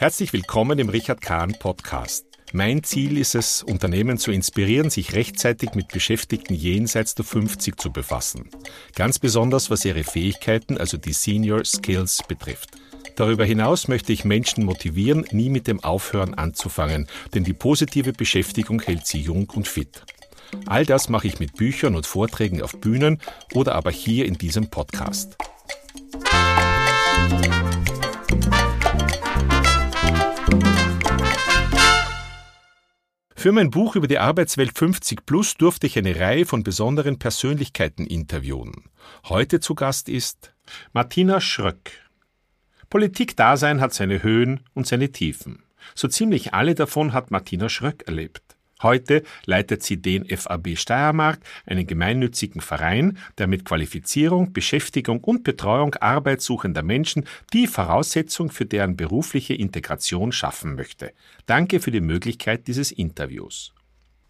Herzlich willkommen im Richard Kahn Podcast. Mein Ziel ist es, Unternehmen zu inspirieren, sich rechtzeitig mit Beschäftigten jenseits der 50 zu befassen. Ganz besonders was ihre Fähigkeiten, also die Senior Skills betrifft. Darüber hinaus möchte ich Menschen motivieren, nie mit dem Aufhören anzufangen, denn die positive Beschäftigung hält sie jung und fit. All das mache ich mit Büchern und Vorträgen auf Bühnen oder aber hier in diesem Podcast. Für mein Buch über die Arbeitswelt 50 Plus durfte ich eine Reihe von besonderen Persönlichkeiten interviewen. Heute zu Gast ist Martina Schröck. Politikdasein hat seine Höhen und seine Tiefen. So ziemlich alle davon hat Martina Schröck erlebt. Heute leitet sie den FAB Steiermark, einen gemeinnützigen Verein, der mit Qualifizierung, Beschäftigung und Betreuung arbeitssuchender Menschen die Voraussetzung für deren berufliche Integration schaffen möchte. Danke für die Möglichkeit dieses Interviews.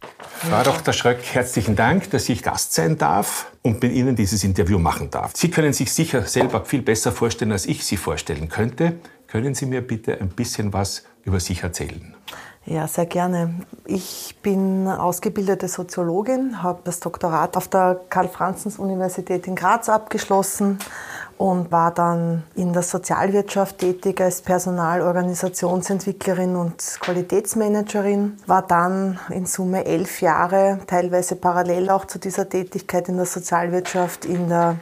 Frau Dr. Schröck, herzlichen Dank, dass ich Gast sein darf und mit Ihnen dieses Interview machen darf. Sie können sich sicher selber viel besser vorstellen, als ich Sie vorstellen könnte. Können Sie mir bitte ein bisschen was über sich erzählen? Ja, sehr gerne. Ich bin ausgebildete Soziologin, habe das Doktorat auf der Karl-Franzens-Universität in Graz abgeschlossen und war dann in der Sozialwirtschaft tätig als Personalorganisationsentwicklerin und Qualitätsmanagerin. War dann in Summe elf Jahre, teilweise parallel auch zu dieser Tätigkeit in der Sozialwirtschaft, in der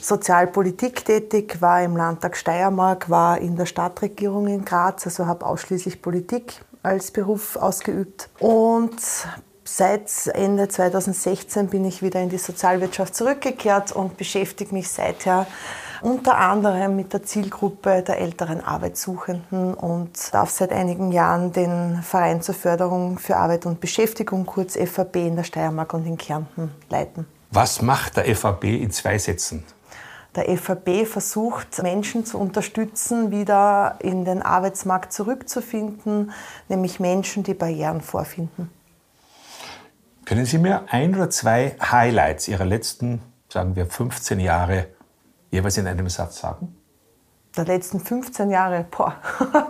Sozialpolitik tätig, war im Landtag Steiermark, war in der Stadtregierung in Graz, also habe ausschließlich Politik als Beruf ausgeübt. Und seit Ende 2016 bin ich wieder in die Sozialwirtschaft zurückgekehrt und beschäftige mich seither unter anderem mit der Zielgruppe der älteren Arbeitssuchenden und darf seit einigen Jahren den Verein zur Förderung für Arbeit und Beschäftigung, kurz FAB, in der Steiermark und in Kärnten leiten. Was macht der FAB in zwei Sätzen? Der FAB versucht, Menschen zu unterstützen, wieder in den Arbeitsmarkt zurückzufinden, nämlich Menschen, die Barrieren vorfinden. Können Sie mir ein oder zwei Highlights Ihrer letzten, sagen wir, 15 Jahre jeweils in einem Satz sagen? Der letzten 15 Jahre, boah.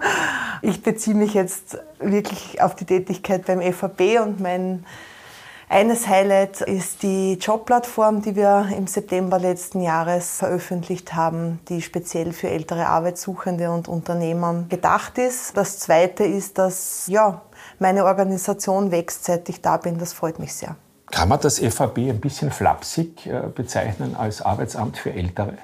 Ich beziehe mich jetzt wirklich auf die Tätigkeit beim FAB und mein eines Highlight ist die Jobplattform, die wir im September letzten Jahres veröffentlicht haben, die speziell für ältere Arbeitssuchende und Unternehmer gedacht ist. Das zweite ist, dass ja, meine Organisation wächst, seit ich da bin. Das freut mich sehr. Kann man das FAB ein bisschen flapsig äh, bezeichnen als Arbeitsamt für Ältere?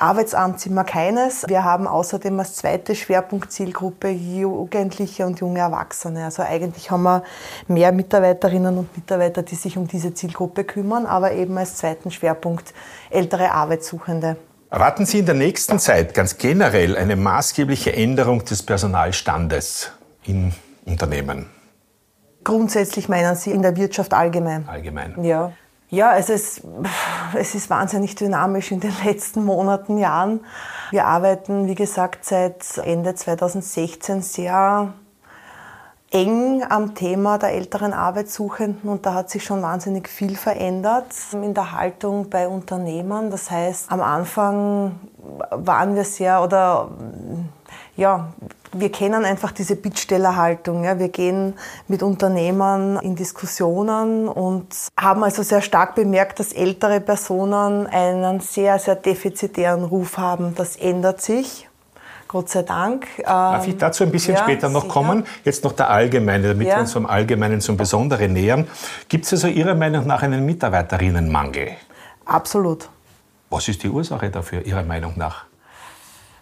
Arbeitsamt sind wir keines. Wir haben außerdem als zweite Schwerpunktzielgruppe Jugendliche und junge Erwachsene. Also eigentlich haben wir mehr Mitarbeiterinnen und Mitarbeiter, die sich um diese Zielgruppe kümmern, aber eben als zweiten Schwerpunkt ältere Arbeitssuchende. Erwarten Sie in der nächsten Zeit ganz generell eine maßgebliche Änderung des Personalstandes in Unternehmen? Grundsätzlich meinen Sie in der Wirtschaft allgemein? Allgemein. Ja. Ja, es, es ist wahnsinnig dynamisch in den letzten Monaten, Jahren. Wir arbeiten, wie gesagt, seit Ende 2016 sehr eng am Thema der älteren Arbeitssuchenden und da hat sich schon wahnsinnig viel verändert in der Haltung bei Unternehmern. Das heißt, am Anfang waren wir sehr oder ja, wir kennen einfach diese Bittstellerhaltung. Ja. Wir gehen mit Unternehmern in Diskussionen und haben also sehr stark bemerkt, dass ältere Personen einen sehr, sehr defizitären Ruf haben. Das ändert sich. Gott sei Dank. Darf ich dazu ein bisschen ja, später noch sicher. kommen? Jetzt noch der Allgemeine, damit ja. wir uns vom Allgemeinen zum Besonderen nähern. Gibt es also Ihrer Meinung nach einen Mitarbeiterinnenmangel? Absolut. Was ist die Ursache dafür, Ihrer Meinung nach?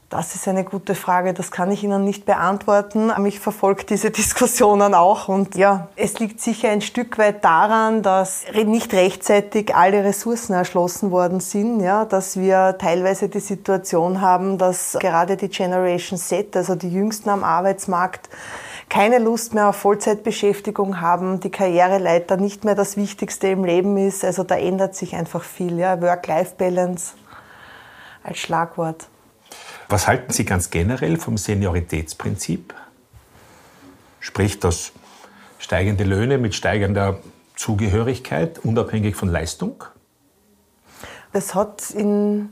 Das ist eine gute Frage, das kann ich Ihnen nicht beantworten. Mich verfolgt diese Diskussionen auch und ja, es liegt sicher ein Stück weit daran, dass nicht rechtzeitig alle Ressourcen erschlossen worden sind, ja, dass wir teilweise die Situation haben, dass gerade die Generation Z, also die Jüngsten am Arbeitsmarkt, keine Lust mehr auf Vollzeitbeschäftigung haben, die Karriereleiter nicht mehr das Wichtigste im Leben ist. Also da ändert sich einfach viel. Ja. Work-Life-Balance als Schlagwort. Was halten Sie ganz generell vom Senioritätsprinzip? Sprich, dass steigende Löhne mit steigender Zugehörigkeit, unabhängig von Leistung? Das hat in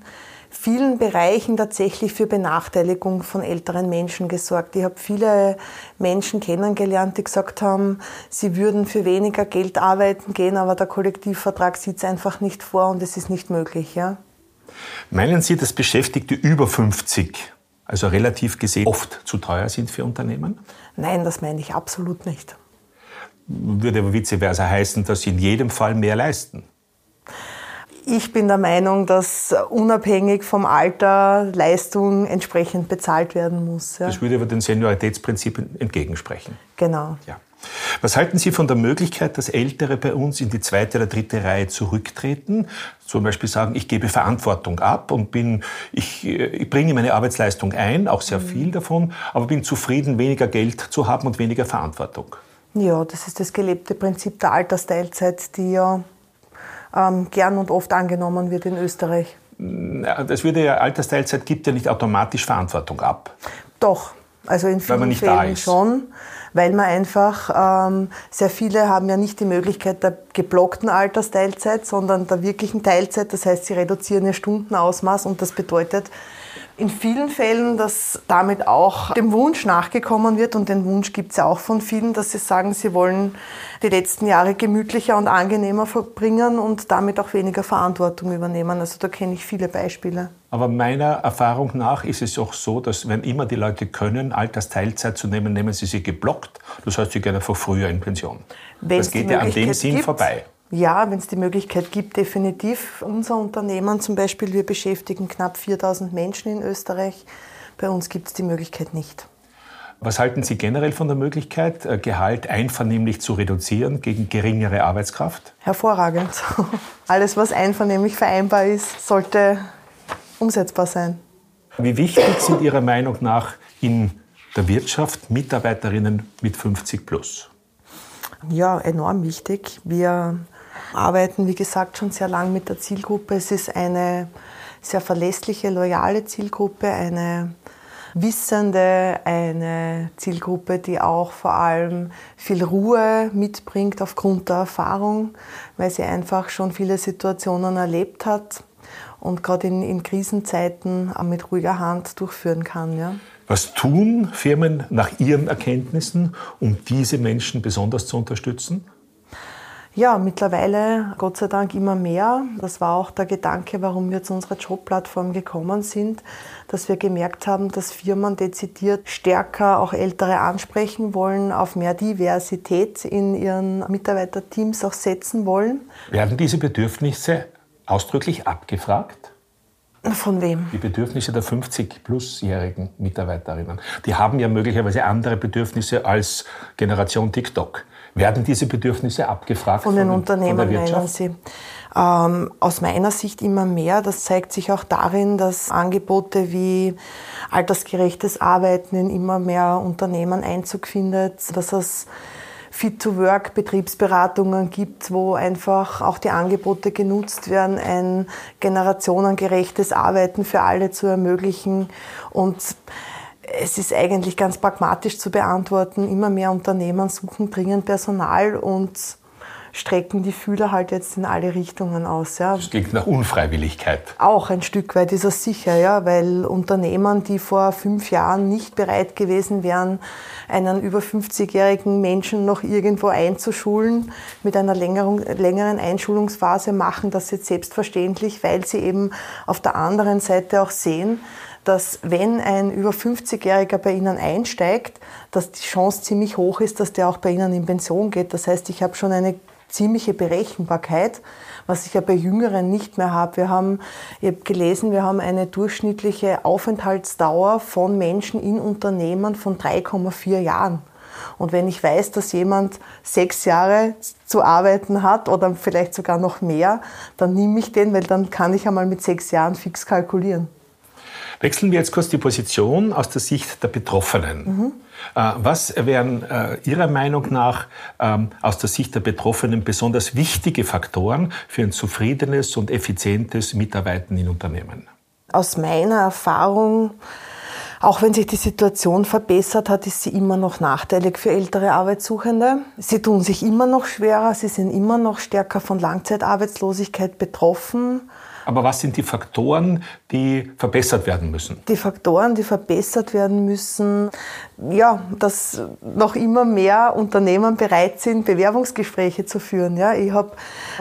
vielen Bereichen tatsächlich für Benachteiligung von älteren Menschen gesorgt. Ich habe viele Menschen kennengelernt, die gesagt haben, sie würden für weniger Geld arbeiten gehen, aber der Kollektivvertrag sieht es einfach nicht vor und es ist nicht möglich. Ja? Meinen Sie, dass Beschäftigte über 50, also relativ gesehen, oft zu teuer sind für Unternehmen? Nein, das meine ich absolut nicht. Würde aber vice versa heißen, dass sie in jedem Fall mehr leisten. Ich bin der Meinung, dass unabhängig vom Alter Leistung entsprechend bezahlt werden muss. Ja. Das würde aber dem Senioritätsprinzip entgegensprechen. Genau. Ja. Was halten Sie von der Möglichkeit, dass Ältere bei uns in die zweite oder dritte Reihe zurücktreten? Zum Beispiel sagen, ich gebe Verantwortung ab und bin, ich, äh, ich bringe meine Arbeitsleistung ein, auch sehr mhm. viel davon, aber bin zufrieden, weniger Geld zu haben und weniger Verantwortung. Ja, das ist das gelebte Prinzip der Altersteilzeit, die ja ähm, gern und oft angenommen wird in Österreich. Das würde ja, Altersteilzeit gibt ja nicht automatisch Verantwortung ab. Doch, also in vielen Fällen schon, weil man einfach, ähm, sehr viele haben ja nicht die Möglichkeit der geblockten Altersteilzeit, sondern der wirklichen Teilzeit. Das heißt, sie reduzieren ihr Stundenausmaß und das bedeutet, in vielen Fällen, dass damit auch dem Wunsch nachgekommen wird und den Wunsch gibt es ja auch von vielen, dass sie sagen, sie wollen die letzten Jahre gemütlicher und angenehmer verbringen und damit auch weniger Verantwortung übernehmen. Also da kenne ich viele Beispiele. Aber meiner Erfahrung nach ist es auch so, dass wenn immer die Leute können, Altersteilzeit zu nehmen, nehmen sie sie geblockt. Das heißt, sie gehen einfach früher in Pension. Wenn's das geht ja an dem Sinn gibt, vorbei. Ja, wenn es die Möglichkeit gibt, definitiv. Unser Unternehmen zum Beispiel, wir beschäftigen knapp 4000 Menschen in Österreich. Bei uns gibt es die Möglichkeit nicht. Was halten Sie generell von der Möglichkeit, äh, Gehalt einvernehmlich zu reduzieren gegen geringere Arbeitskraft? Hervorragend. Alles, was einvernehmlich vereinbar ist, sollte umsetzbar sein. Wie wichtig sind Ihrer Meinung nach in der Wirtschaft Mitarbeiterinnen mit 50 plus? Ja, enorm wichtig. Wir arbeiten, wie gesagt, schon sehr lang mit der Zielgruppe. Es ist eine sehr verlässliche, loyale Zielgruppe, eine wissende, eine Zielgruppe, die auch vor allem viel Ruhe mitbringt aufgrund der Erfahrung, weil sie einfach schon viele Situationen erlebt hat und gerade in, in Krisenzeiten mit ruhiger Hand durchführen kann. Ja. Was tun Firmen nach Ihren Erkenntnissen, um diese Menschen besonders zu unterstützen? Ja, mittlerweile Gott sei Dank immer mehr. Das war auch der Gedanke, warum wir zu unserer Jobplattform gekommen sind, dass wir gemerkt haben, dass Firmen dezidiert stärker auch Ältere ansprechen wollen, auf mehr Diversität in ihren Mitarbeiterteams auch setzen wollen. Werden diese Bedürfnisse ausdrücklich abgefragt? Von wem? Die Bedürfnisse der 50-plus-jährigen Mitarbeiterinnen. Die haben ja möglicherweise andere Bedürfnisse als Generation TikTok. Werden diese Bedürfnisse abgefragt von den von, Unternehmen, von der meinen Sie? Ähm, aus meiner Sicht immer mehr. Das zeigt sich auch darin, dass Angebote wie altersgerechtes Arbeiten in immer mehr Unternehmen Einzug findet, dass es Fit-to-Work-Betriebsberatungen gibt, wo einfach auch die Angebote genutzt werden, ein generationengerechtes Arbeiten für alle zu ermöglichen und es ist eigentlich ganz pragmatisch zu beantworten. Immer mehr Unternehmen suchen dringend Personal und strecken die Fühler halt jetzt in alle Richtungen aus. Ja. Das klingt nach Unfreiwilligkeit. Auch ein Stück weit ist das sicher, ja, weil Unternehmen, die vor fünf Jahren nicht bereit gewesen wären, einen über 50-jährigen Menschen noch irgendwo einzuschulen, mit einer längeren Einschulungsphase machen das jetzt selbstverständlich, weil sie eben auf der anderen Seite auch sehen, dass wenn ein über 50-Jähriger bei Ihnen einsteigt, dass die Chance ziemlich hoch ist, dass der auch bei Ihnen in Pension geht. Das heißt, ich habe schon eine ziemliche Berechenbarkeit, was ich ja bei Jüngeren nicht mehr habe. Wir haben, ich habe gelesen, wir haben eine durchschnittliche Aufenthaltsdauer von Menschen in Unternehmen von 3,4 Jahren. Und wenn ich weiß, dass jemand sechs Jahre zu arbeiten hat oder vielleicht sogar noch mehr, dann nehme ich den, weil dann kann ich einmal mit sechs Jahren fix kalkulieren. Wechseln wir jetzt kurz die Position aus der Sicht der Betroffenen. Mhm. Was wären äh, Ihrer Meinung nach ähm, aus der Sicht der Betroffenen besonders wichtige Faktoren für ein zufriedenes und effizientes Mitarbeiten in Unternehmen? Aus meiner Erfahrung auch wenn sich die Situation verbessert hat, ist sie immer noch nachteilig für ältere Arbeitssuchende. Sie tun sich immer noch schwerer, sie sind immer noch stärker von Langzeitarbeitslosigkeit betroffen. Aber was sind die Faktoren, die verbessert werden müssen? Die Faktoren, die verbessert werden müssen, ja, dass noch immer mehr Unternehmen bereit sind, Bewerbungsgespräche zu führen. Ja, ich habe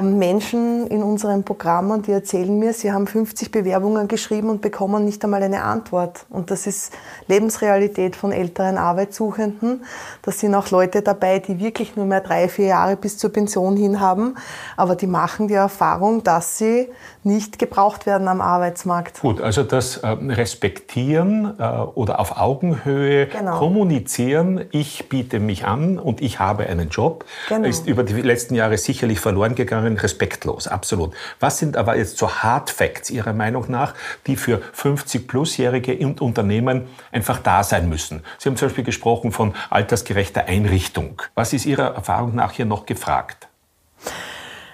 Menschen in unseren Programmen, die erzählen mir, sie haben 50 Bewerbungen geschrieben und bekommen nicht einmal eine Antwort. Und das ist Lebensrealität von älteren Arbeitssuchenden. Da sind auch Leute dabei, die wirklich nur mehr drei, vier Jahre bis zur Pension hin haben, aber die machen die Erfahrung, dass sie nicht gebraucht werden am Arbeitsmarkt. Gut, also das äh, Respektieren äh, oder auf Augenhöhe genau. kommunizieren, ich biete mich an und ich habe einen Job, genau. ist über die letzten Jahre sicherlich verloren gegangen, respektlos, absolut. Was sind aber jetzt so Hard Facts Ihrer Meinung nach, die für 50-Plusjährige und Unternehmen einfach da sein müssen? Sie haben zum Beispiel gesprochen von altersgerechter Einrichtung. Was ist Ihrer Erfahrung nach hier noch gefragt?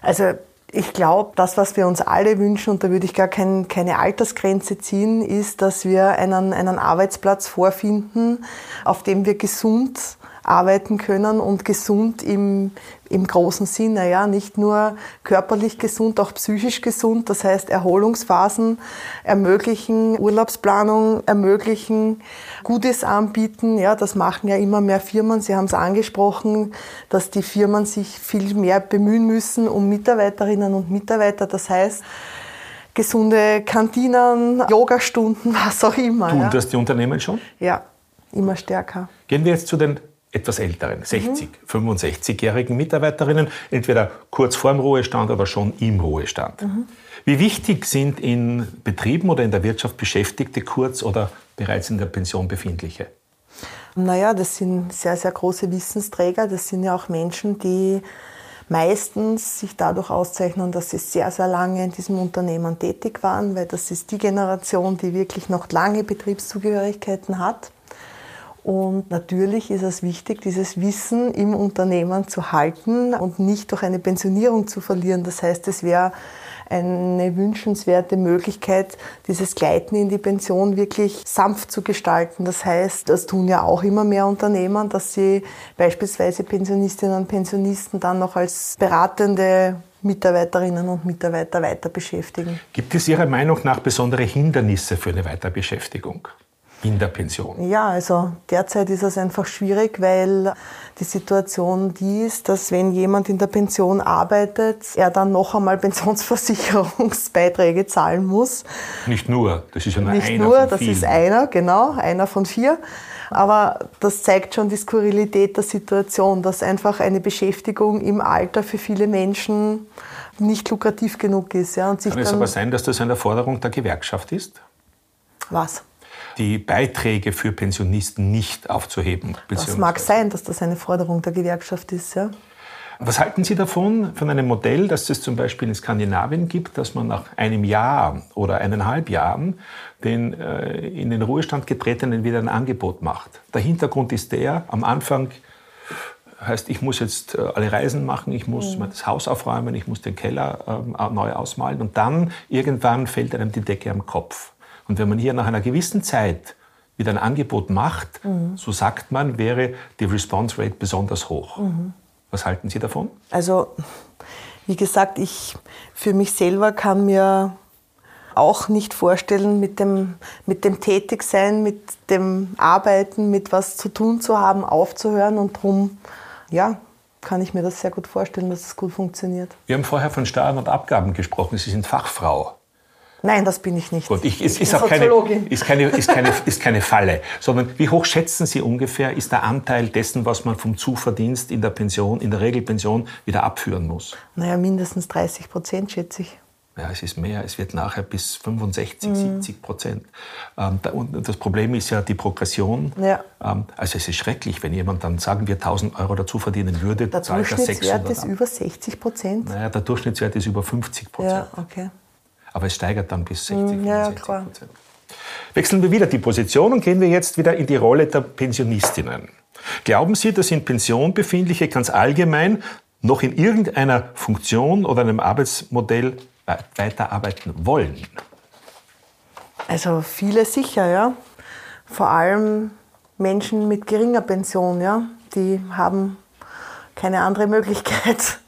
Also ich glaube, das, was wir uns alle wünschen, und da würde ich gar kein, keine Altersgrenze ziehen, ist, dass wir einen, einen Arbeitsplatz vorfinden, auf dem wir gesund arbeiten können und gesund im, im großen Sinne, ja, nicht nur körperlich gesund, auch psychisch gesund. Das heißt, Erholungsphasen ermöglichen, Urlaubsplanung ermöglichen, Gutes anbieten. Ja, das machen ja immer mehr Firmen. Sie haben es angesprochen, dass die Firmen sich viel mehr bemühen müssen um Mitarbeiterinnen und Mitarbeiter. Das heißt, gesunde Kantinen, Yogastunden, was auch immer. Tun ja. das die Unternehmen schon? Ja, immer stärker. Gehen wir jetzt zu den etwas älteren, 60, mhm. 65-jährigen Mitarbeiterinnen, entweder kurz vorm Ruhestand oder schon im Ruhestand. Mhm. Wie wichtig sind in Betrieben oder in der Wirtschaft Beschäftigte kurz oder bereits in der Pension befindliche? Naja, das sind sehr, sehr große Wissensträger. Das sind ja auch Menschen, die meistens sich dadurch auszeichnen, dass sie sehr, sehr lange in diesem Unternehmen tätig waren, weil das ist die Generation, die wirklich noch lange Betriebszugehörigkeiten hat. Und natürlich ist es wichtig, dieses Wissen im Unternehmen zu halten und nicht durch eine Pensionierung zu verlieren. Das heißt, es wäre eine wünschenswerte Möglichkeit, dieses Gleiten in die Pension wirklich sanft zu gestalten. Das heißt, das tun ja auch immer mehr Unternehmen, dass sie beispielsweise Pensionistinnen und Pensionisten dann noch als beratende Mitarbeiterinnen und Mitarbeiter weiter beschäftigen. Gibt es Ihrer Meinung nach besondere Hindernisse für eine Weiterbeschäftigung? In der Pension? Ja, also derzeit ist es einfach schwierig, weil die Situation die ist, dass wenn jemand in der Pension arbeitet, er dann noch einmal Pensionsversicherungsbeiträge zahlen muss. Nicht nur, das ist ja nur Nicht einer nur, von das vielen. ist einer, genau, einer von vier. Aber das zeigt schon die Skurrilität der Situation, dass einfach eine Beschäftigung im Alter für viele Menschen nicht lukrativ genug ist. Ja, und sich Kann es aber sein, dass das eine Forderung der Gewerkschaft ist? Was? Die Beiträge für Pensionisten nicht aufzuheben. Das mag sein, dass das eine Forderung der Gewerkschaft ist, ja. Was halten Sie davon, von einem Modell, das es zum Beispiel in Skandinavien gibt, dass man nach einem Jahr oder eineinhalb Jahren den äh, in den Ruhestand getretenen wieder ein Angebot macht? Der Hintergrund ist der, am Anfang heißt, ich muss jetzt äh, alle Reisen machen, ich muss mhm. das Haus aufräumen, ich muss den Keller äh, neu ausmalen und dann irgendwann fällt einem die Decke am Kopf. Und wenn man hier nach einer gewissen Zeit wieder ein Angebot macht, mhm. so sagt man, wäre die Response Rate besonders hoch. Mhm. Was halten Sie davon? Also, wie gesagt, ich für mich selber kann mir auch nicht vorstellen, mit dem, mit dem Tätigsein, mit dem Arbeiten, mit was zu tun zu haben, aufzuhören. Und darum, ja, kann ich mir das sehr gut vorstellen, dass es gut funktioniert. Wir haben vorher von Steuern und Abgaben gesprochen. Sie sind Fachfrau. Nein, das bin ich nicht. Gut, ich, es ist auch keine, ist, keine, ist, keine, ist keine Falle, sondern wie hoch schätzen Sie ungefähr, ist der Anteil dessen, was man vom Zuverdienst in der Pension, in der Regelpension wieder abführen muss? Naja, mindestens 30 Prozent schätze ich. Ja, es ist mehr, es wird nachher bis 65, mhm. 70 Prozent. Ähm, da, und das Problem ist ja die Progression. Ja. Ähm, also es ist schrecklich, wenn jemand dann, sagen wir, 1000 Euro dazu verdienen würde, der zahlt er 600 Der Durchschnittswert ist über 60 Prozent? Naja, der Durchschnittswert ist über 50 Prozent. Ja, okay aber es steigert dann bis 60, mm, ja, 65 Prozent. Wechseln wir wieder die Position und gehen wir jetzt wieder in die Rolle der Pensionistinnen. Glauben Sie, dass in Pension befindliche ganz allgemein noch in irgendeiner Funktion oder einem Arbeitsmodell weiterarbeiten wollen? Also viele sicher, ja. Vor allem Menschen mit geringer Pension, ja. Die haben keine andere Möglichkeit.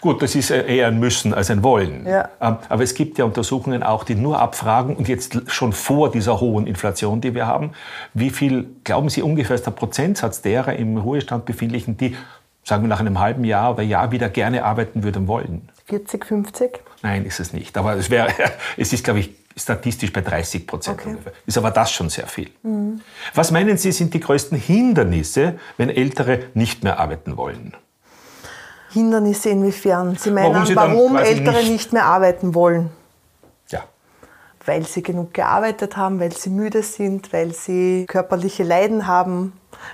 Gut, das ist eher ein Müssen als ein Wollen. Ja. Ähm, aber es gibt ja Untersuchungen auch, die nur abfragen, und jetzt schon vor dieser hohen Inflation, die wir haben, wie viel, glauben Sie ungefähr, ist der Prozentsatz derer im Ruhestand befindlichen, die, sagen wir nach einem halben Jahr oder Jahr wieder gerne arbeiten würden wollen? 40, 50? Nein, ist es nicht. Aber es, wäre, es ist, glaube ich, statistisch bei 30 Prozent Okay. ungefähr. Ist aber das schon sehr viel. Was meinen Sie, sind die größten Hindernisse, wenn Ältere nicht mehr arbeiten wollen? Hindernisse inwiefern? Sie meinen, Warum warum, sie quasi Ältere nicht- nicht mehr arbeiten wollen? Ja. Weil sie genug gearbeitet haben, weil sie müde sind, weil sie körperliche Leiden haben,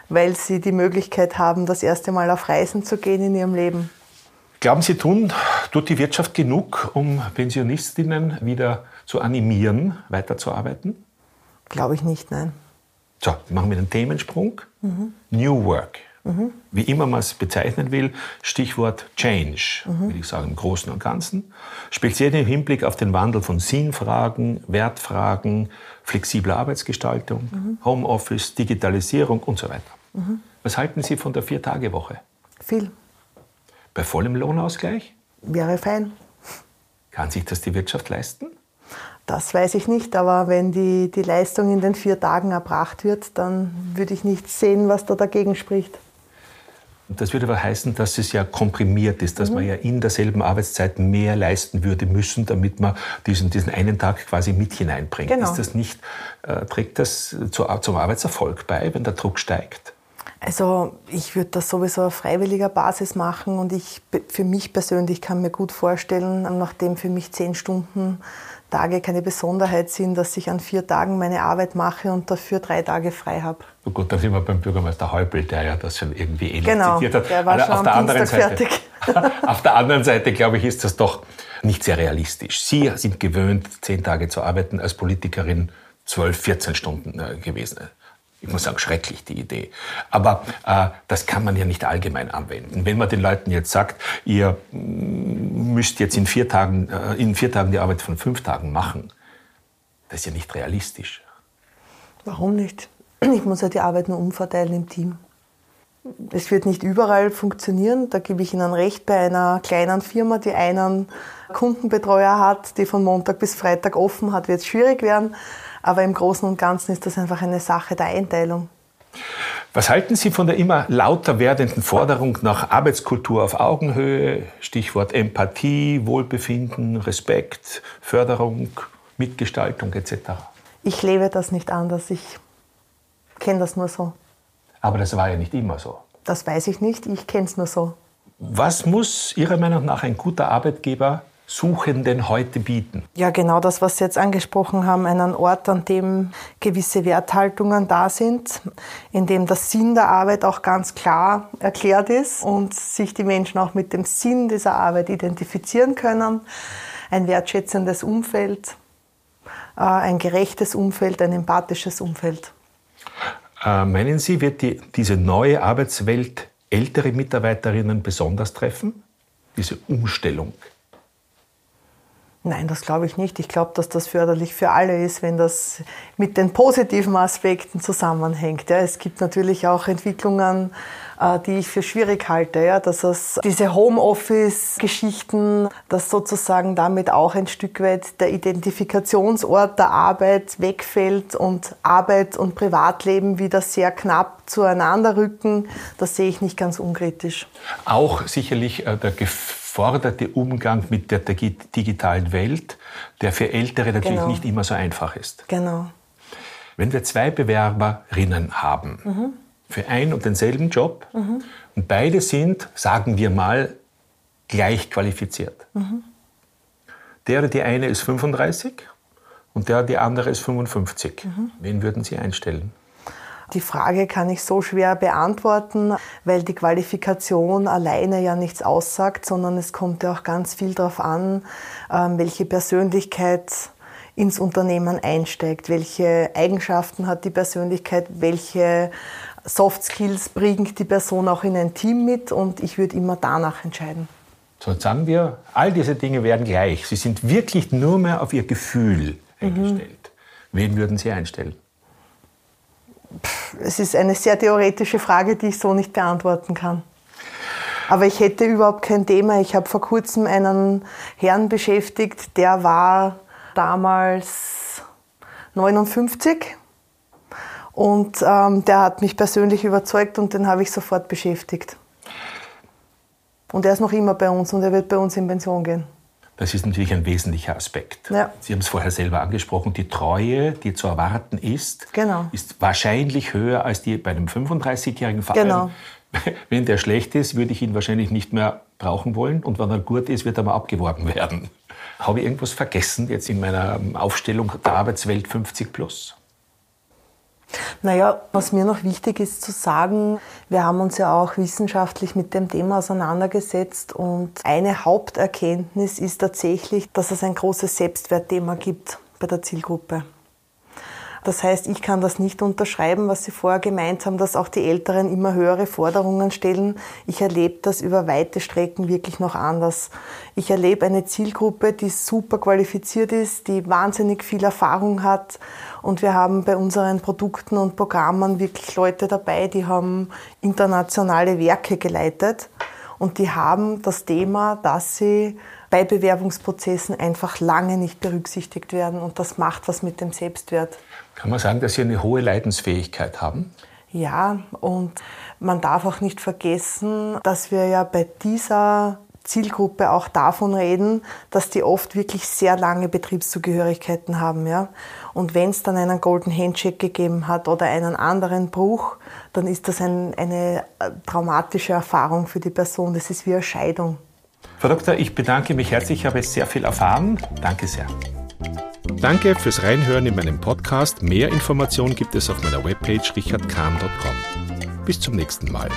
weil sie die Möglichkeit haben, das erste Mal auf Reisen zu gehen in ihrem Leben. Glauben Sie, tun, tut die Wirtschaft genug, um Pensionistinnen wieder zu animieren, weiterzuarbeiten? Glaube ich nicht, nein. So, machen wir einen Themensprung. New Work. Wie immer man es bezeichnen will, Stichwort Change, würde ich sagen, im Großen und Ganzen. Speziell im Hinblick auf den Wandel von Sinnfragen, Wertfragen, flexibler Arbeitsgestaltung, Homeoffice, Digitalisierung und so weiter. Was halten Sie von der Vier-Tage-Woche? Viel Bei vollem Lohnausgleich? wäre fein. Kann sich das die Wirtschaft leisten? Das weiß ich nicht, aber wenn die, die Leistung in den vier Tagen erbracht wird, dann würde ich nicht sehen, was da dagegen spricht. Das würde aber heißen, dass es ja komprimiert ist, dass Mhm. man ja in derselben Arbeitszeit mehr leisten würde müssen, damit man diesen, diesen einen Tag quasi mit hineinbringt. Genau. Ist das nicht, äh, trägt das zu, zum Arbeitserfolg bei, wenn der Druck steigt? Also ich würde das sowieso auf freiwilliger Basis machen und ich für mich persönlich kann mir gut vorstellen, nachdem für mich zehn Stunden Tage keine Besonderheit sind, dass ich an vier Tagen meine Arbeit mache und dafür drei Tage frei habe. Oh gut, dann sind wir beim Bürgermeister Häupl, der ja das schon irgendwie ähnlich Genau, zitiert hat. der war Aber schon auf am der anderen Dienstag Seite, auf der anderen Seite, glaube ich, ist das doch nicht sehr realistisch. Sie sind gewöhnt, zehn Tage zu arbeiten, als Politikerin 12, 14 Stunden äh, gewesen. Ich muss sagen, schrecklich die Idee. Aber äh, das kann man ja nicht allgemein anwenden. Wenn man den Leuten jetzt sagt, ihr mm, müsst jetzt in vier Tagen, äh, in vier Tagen die Arbeit von fünf Tagen machen, das ist ja nicht realistisch. Warum nicht? Ich muss ja die Arbeit nur umverteilen im Team. Es wird nicht überall funktionieren, da gebe ich Ihnen recht, bei einer kleinen Firma, die einen Kundenbetreuer hat, die von Montag bis Freitag offen hat, wird es schwierig werden. Aber im Großen und Ganzen ist das einfach eine Sache der Einteilung. Was halten Sie von der immer lauter werdenden Forderung nach Arbeitskultur auf Augenhöhe? Stichwort Empathie, Wohlbefinden, Respekt, Förderung, Mitgestaltung etc. Ich lebe das nicht anders, ich kenne das nur so. Aber das war ja nicht immer so. Das weiß ich nicht, ich kenne es nur so. Was muss Ihrer Meinung nach ein guter Arbeitgeber Suchenden heute bieten? Ja, genau das, was Sie jetzt angesprochen haben, einen Ort, an dem gewisse Werthaltungen da sind, in dem der Sinn der Arbeit auch ganz klar erklärt ist und sich die Menschen auch mit dem Sinn dieser Arbeit identifizieren können. Ein wertschätzendes Umfeld, äh, ein gerechtes Umfeld, ein empathisches Umfeld. Äh, meinen Sie, wird die, diese neue Arbeitswelt ältere Mitarbeiterinnen besonders treffen? Diese Umstellung? Nein, das glaube ich nicht. Ich glaube, dass das förderlich für alle ist, wenn das mit den positiven Aspekten zusammenhängt. Ja, es gibt natürlich auch Entwicklungen, äh, die ich für schwierig halte. Ja, dass es diese Homeoffice-Geschichten, dass sozusagen damit auch ein Stück weit der Identifikationsort der Arbeit wegfällt und Arbeit und Privatleben wieder sehr knapp zueinander rücken, das sehe ich nicht ganz unkritisch. Auch sicherlich äh, der geforderte Umgang mit der digi- digitalen Welt, der für Ältere natürlich Genau. nicht immer so einfach ist. Genau. Wenn wir zwei Bewerberinnen haben für einen und denselben Job und beide sind, sagen wir mal, gleich qualifiziert. Der oder die eine ist 35 und der oder die andere ist 55. Wen würden Sie einstellen? Die Frage kann ich so schwer beantworten, weil die Qualifikation alleine ja nichts aussagt, sondern es kommt ja auch ganz viel darauf an, ähm, welche Persönlichkeit ins Unternehmen einsteigt, welche Eigenschaften hat die Persönlichkeit, welche Soft Skills bringt die Person auch in ein Team mit und ich würde immer danach entscheiden. So, jetzt sagen wir, all diese Dinge werden gleich. Sie sind wirklich nur mehr auf Ihr Gefühl eingestellt. Wen würden Sie einstellen? Es ist eine sehr theoretische Frage, die ich so nicht beantworten kann. Aber ich hätte überhaupt kein Thema. Ich habe vor kurzem einen Herrn beschäftigt, der war damals 59 und ähm, der hat mich persönlich überzeugt und den habe ich sofort beschäftigt. Und er ist noch immer bei uns und er wird bei uns in Pension gehen. Das ist natürlich ein wesentlicher Aspekt. Ja. Sie haben es vorher selber angesprochen, die Treue, die zu erwarten ist, genau. ist wahrscheinlich höher als die bei einem 35-jährigen Verein. Genau. Wenn der schlecht ist, würde ich ihn wahrscheinlich nicht mehr brauchen wollen und wenn er gut ist, wird er mal abgeworben werden. Habe ich irgendwas vergessen jetzt in meiner Aufstellung der Arbeitswelt 50 plus? Naja, was mir noch wichtig ist zu sagen, wir haben uns ja auch wissenschaftlich mit dem Thema auseinandergesetzt und eine Haupterkenntnis ist tatsächlich, dass es ein großes Selbstwertthema gibt bei der Zielgruppe. Das heißt, ich kann das nicht unterschreiben, was Sie vorher gemeint haben, dass auch die Älteren immer höhere Forderungen stellen. Ich erlebe das über weite Strecken wirklich noch anders. Ich erlebe eine Zielgruppe, die super qualifiziert ist, die wahnsinnig viel Erfahrung hat. Und wir haben bei unseren Produkten und Programmen wirklich Leute dabei, die haben internationale Werke geleitet. Und die haben das Thema, dass sie bei Bewerbungsprozessen einfach lange nicht berücksichtigt werden. Und das macht was mit dem Selbstwert. Kann man sagen, dass Sie eine hohe Leidensfähigkeit haben? Ja, und man darf auch nicht vergessen, dass wir ja bei dieser Zielgruppe auch davon reden, dass die oft wirklich sehr lange Betriebszugehörigkeiten haben. Ja? Und wenn es dann einen Golden Handshake gegeben hat oder einen anderen Bruch, dann ist das ein, eine äh, traumatische Erfahrung für die Person. Das ist wie eine Scheidung. Frau Doktor, ich bedanke mich herzlich. Ich habe sehr viel erfahren. Danke sehr. Danke fürs Reinhören in meinem Podcast. Mehr Informationen gibt es auf meiner Webpage richardkahn.com. Bis zum nächsten Mal.